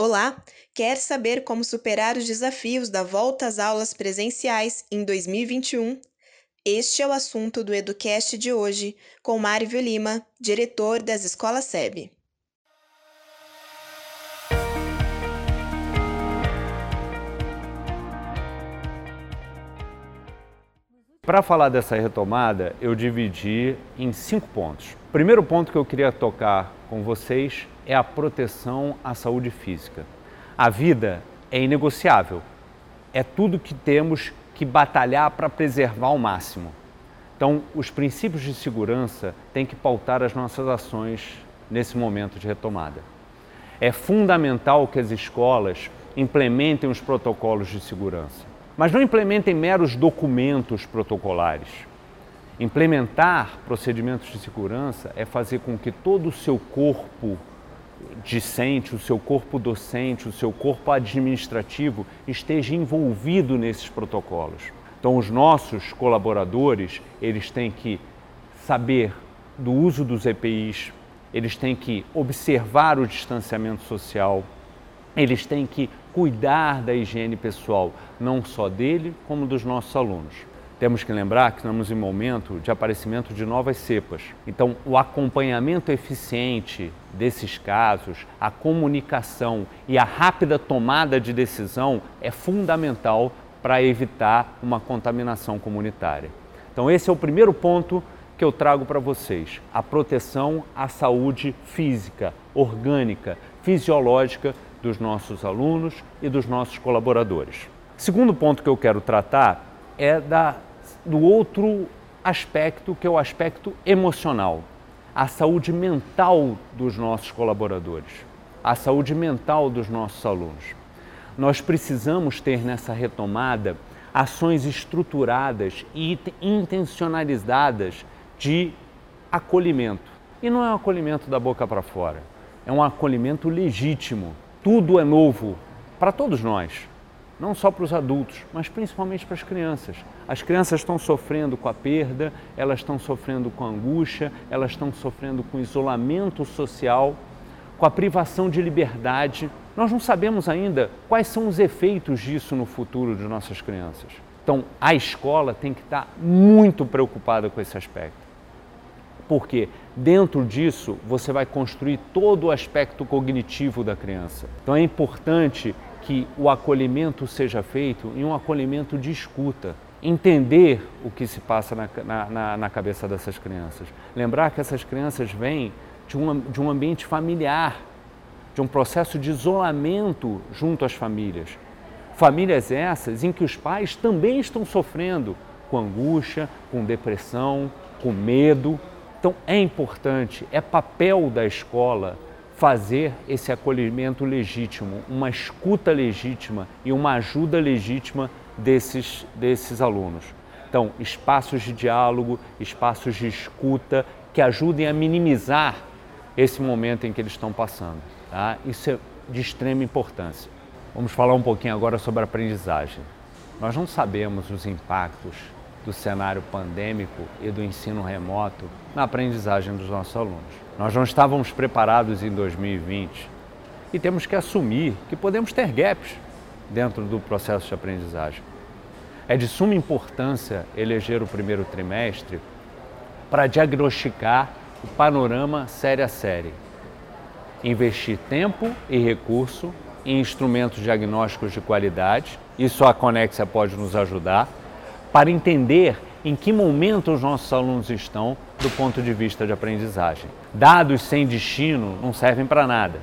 Olá! Quer saber como superar os desafios da volta às aulas presenciais em 2021? Este é o assunto do Educast de hoje, com Mário Lima, diretor das Escolas SEB. Para falar dessa retomada, eu dividi em cinco pontos. O primeiro ponto que eu queria tocar com vocês é a proteção à saúde física. A vida é inegociável, é tudo que temos que batalhar para preservar ao máximo. Então, os princípios de segurança têm que pautar as nossas ações nesse momento de retomada. É fundamental que as escolas implementem os protocolos de segurança. Mas não implementem meros documentos protocolares. Implementar procedimentos de segurança é fazer com que todo o seu corpo discente, o seu corpo docente, o seu corpo administrativo esteja envolvido nesses protocolos. Então, os nossos colaboradores, eles têm que saber do uso dos EPIs, eles têm que observar o distanciamento social, eles têm que cuidar da higiene pessoal, não só dele, como dos nossos alunos. Temos que lembrar que estamos em momento de aparecimento de novas cepas. Então, o acompanhamento eficiente desses casos, a comunicação e a rápida tomada de decisão é fundamental para evitar uma contaminação comunitária. Então, esse é o primeiro ponto que eu trago para vocês: a proteção à saúde física, orgânica, fisiológica dos nossos alunos e dos nossos colaboradores. Segundo ponto que eu quero tratar é da, do outro aspecto, que é o aspecto emocional, a saúde mental dos nossos colaboradores, a saúde mental dos nossos alunos. Nós precisamos ter nessa retomada ações estruturadas e intencionalizadas de acolhimento. E não é um acolhimento da boca para fora, é um acolhimento legítimo. Tudo é novo para todos nós, não só para os adultos, mas principalmente para as crianças. As crianças estão sofrendo com a perda, elas estão sofrendo com a angústia, elas estão sofrendo com isolamento social, com a privação de liberdade. Nós não sabemos ainda quais são os efeitos disso no futuro de nossas crianças. Então, a escola tem que estar muito preocupada com esse aspecto porque dentro disso você vai construir todo o aspecto cognitivo da criança. Então é importante que o acolhimento seja feito em um acolhimento de escuta, entender o que se passa na, na, na cabeça dessas crianças. Lembrar que essas crianças vêm de um, de um ambiente familiar, de um processo de isolamento junto às famílias. Famílias essas em que os pais também estão sofrendo com angústia, com depressão, com medo, então é importante, é papel da escola fazer esse acolhimento legítimo, uma escuta legítima e uma ajuda legítima desses, desses alunos. Então, espaços de diálogo, espaços de escuta que ajudem a minimizar esse momento em que eles estão passando. Tá? Isso é de extrema importância. Vamos falar um pouquinho agora sobre aprendizagem. Nós não sabemos os impactos do cenário pandêmico e do ensino remoto na aprendizagem dos nossos alunos. Nós não estávamos preparados em 2020 e temos que assumir que podemos ter gaps dentro do processo de aprendizagem. É de suma importância eleger o primeiro trimestre para diagnosticar o panorama série a série. Investir tempo e recurso em instrumentos diagnósticos de qualidade, isso a Conexia pode nos ajudar, para entender em que momento os nossos alunos estão do ponto de vista de aprendizagem. Dados sem destino não servem para nada.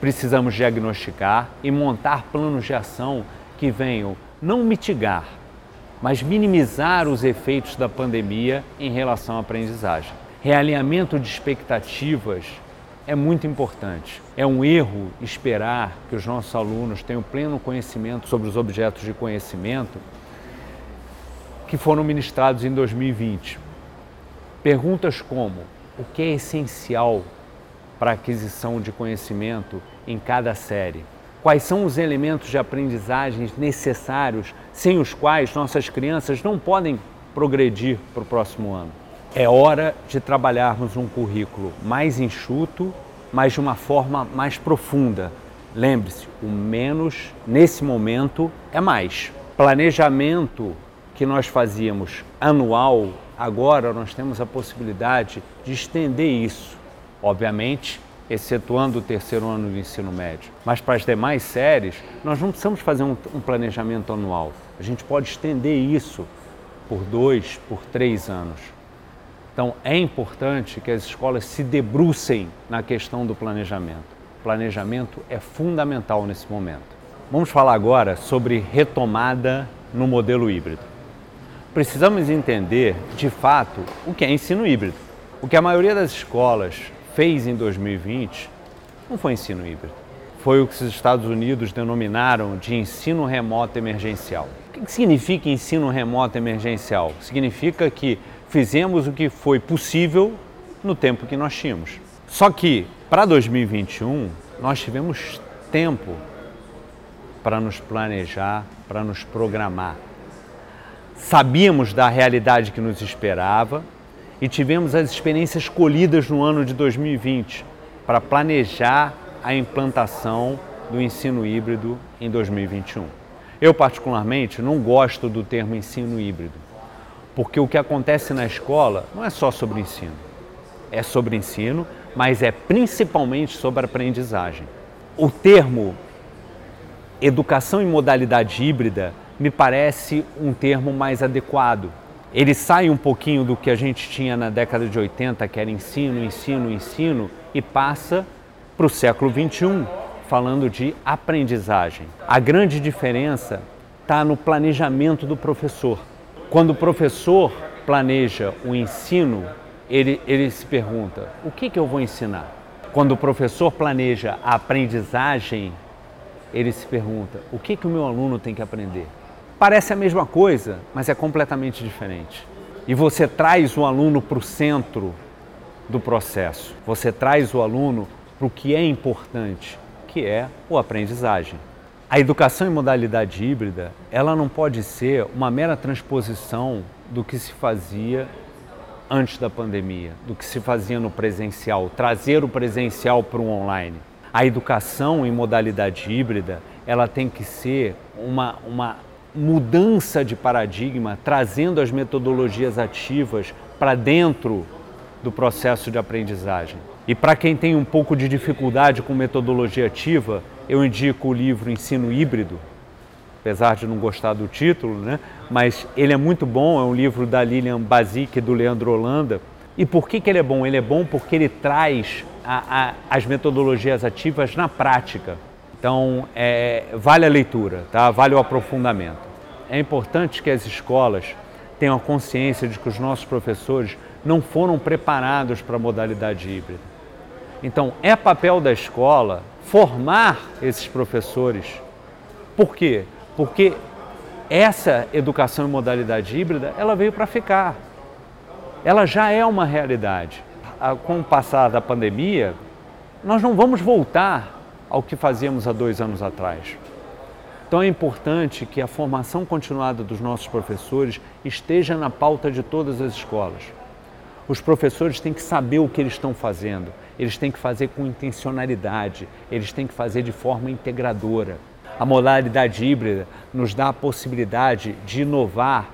Precisamos diagnosticar e montar planos de ação que venham não mitigar, mas minimizar os efeitos da pandemia em relação à aprendizagem. Realinhamento de expectativas é muito importante. É um erro esperar que os nossos alunos tenham pleno conhecimento sobre os objetos de conhecimento que foram ministrados em 2020. Perguntas como: o que é essencial para a aquisição de conhecimento em cada série? Quais são os elementos de aprendizagem necessários sem os quais nossas crianças não podem progredir para o próximo ano? É hora de trabalharmos um currículo mais enxuto, mas de uma forma mais profunda, Lembre-se, o menos nesse momento é mais. Planejamento que nós fazíamos anual, agora nós temos a possibilidade de estender isso. Obviamente, excetuando o terceiro ano do ensino médio. Mas para as demais séries, nós não precisamos fazer um, um planejamento anual. A gente pode estender isso por dois, por três anos. Então é importante que as escolas se debrucem na questão do planejamento. O planejamento é fundamental nesse momento. Vamos falar agora sobre retomada no modelo híbrido. Precisamos entender, de fato, o que é ensino híbrido. O que a maioria das escolas fez em 2020 não foi ensino híbrido. Foi o que os Estados Unidos denominaram de ensino remoto emergencial. O que significa ensino remoto emergencial? Significa que fizemos o que foi possível no tempo que nós tínhamos. Só que para 2021 nós tivemos tempo para nos planejar, para nos programar. Sabíamos da realidade que nos esperava e tivemos as experiências colhidas no ano de 2020 para planejar a implantação do ensino híbrido em 2021. Eu, particularmente, não gosto do termo ensino híbrido, porque o que acontece na escola não é só sobre ensino. É sobre ensino, mas é principalmente sobre aprendizagem. O termo educação em modalidade híbrida me parece um termo mais adequado, ele sai um pouquinho do que a gente tinha na década de 80, que era ensino, ensino, ensino, e passa para o século 21, falando de aprendizagem. A grande diferença está no planejamento do professor. Quando o professor planeja o ensino, ele, ele se pergunta: o que, que eu vou ensinar? Quando o professor planeja a aprendizagem, ele se pergunta: o que, que o meu aluno tem que aprender? Parece a mesma coisa, mas é completamente diferente. E você traz o aluno para o centro do processo. Você traz o aluno para o que é importante, que é o aprendizagem. A educação em modalidade híbrida, ela não pode ser uma mera transposição do que se fazia antes da pandemia, do que se fazia no presencial, trazer o presencial para o online. A educação em modalidade híbrida, ela tem que ser uma, uma mudança de paradigma, trazendo as metodologias ativas para dentro do processo de aprendizagem. E para quem tem um pouco de dificuldade com metodologia ativa, eu indico o livro Ensino Híbrido, apesar de não gostar do título, né? mas ele é muito bom, é um livro da Lilian Basic e do Leandro Holanda. E por que, que ele é bom? Ele é bom porque ele traz a, a, as metodologias ativas na prática. Então, é, vale a leitura, tá? vale o aprofundamento. É importante que as escolas tenham a consciência de que os nossos professores não foram preparados para a modalidade híbrida. Então, é papel da escola formar esses professores. Por quê? Porque essa educação em modalidade híbrida, ela veio para ficar. Ela já é uma realidade. Com o passar da pandemia, nós não vamos voltar ao que fazíamos há dois anos atrás. Então é importante que a formação continuada dos nossos professores esteja na pauta de todas as escolas. Os professores têm que saber o que eles estão fazendo, eles têm que fazer com intencionalidade, eles têm que fazer de forma integradora. A modalidade híbrida nos dá a possibilidade de inovar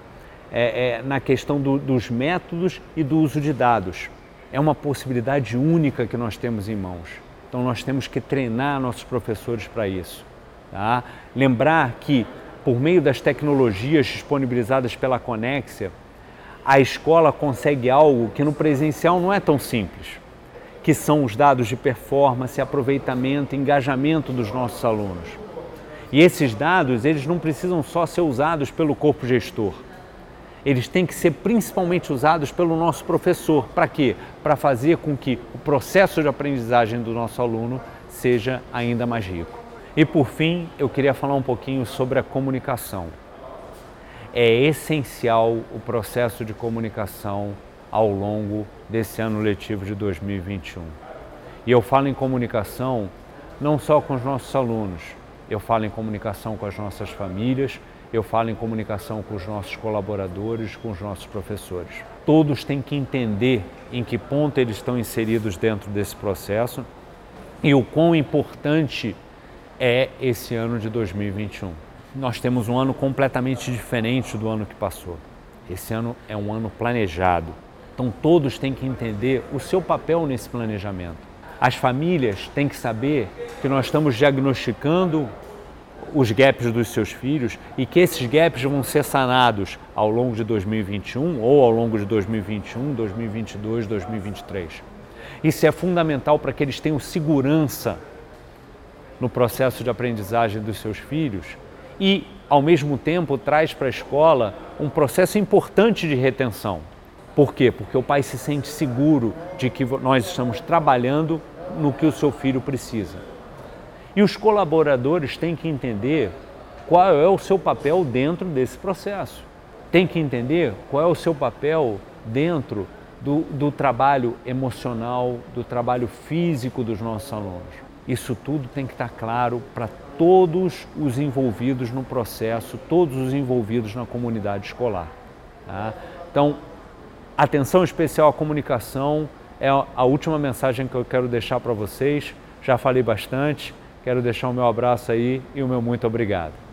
é, é, na questão do, dos métodos e do uso de dados. É uma possibilidade única que nós temos em mãos. Então nós temos que treinar nossos professores para isso. Tá? Lembrar que, por meio das tecnologias disponibilizadas pela Conexia, a escola consegue algo que no presencial não é tão simples, que são os dados de performance, aproveitamento, engajamento dos nossos alunos. E esses dados, eles não precisam só ser usados pelo corpo gestor. Eles têm que ser principalmente usados pelo nosso professor. Para quê? Para fazer com que o processo de aprendizagem do nosso aluno seja ainda mais rico. E por fim, eu queria falar um pouquinho sobre a comunicação. É essencial o processo de comunicação ao longo desse ano letivo de 2021. E eu falo em comunicação não só com os nossos alunos, eu falo em comunicação com as nossas famílias, eu falo em comunicação com os nossos colaboradores, com os nossos professores. Todos têm que entender em que ponto eles estão inseridos dentro desse processo e o quão importante é esse ano de 2021. Nós temos um ano completamente diferente do ano que passou. Esse ano é um ano planejado. Então todos têm que entender o seu papel nesse planejamento. As famílias têm que saber que nós estamos diagnosticando os gaps dos seus filhos e que esses gaps vão ser sanados ao longo de 2021 ou ao longo de 2021, 2022, 2023. Isso é fundamental para que eles tenham segurança no processo de aprendizagem dos seus filhos e, ao mesmo tempo, traz para a escola um processo importante de retenção. Por quê? Porque o pai se sente seguro de que nós estamos trabalhando no que o seu filho precisa. E os colaboradores têm que entender qual é o seu papel dentro desse processo. Tem que entender qual é o seu papel dentro do, do trabalho emocional, do trabalho físico dos nossos alunos. Isso tudo tem que estar claro para todos os envolvidos no processo, todos os envolvidos na comunidade escolar. Tá? Então, atenção especial à comunicação é a última mensagem que eu quero deixar para vocês. Já falei bastante, quero deixar o meu abraço aí e o meu muito obrigado.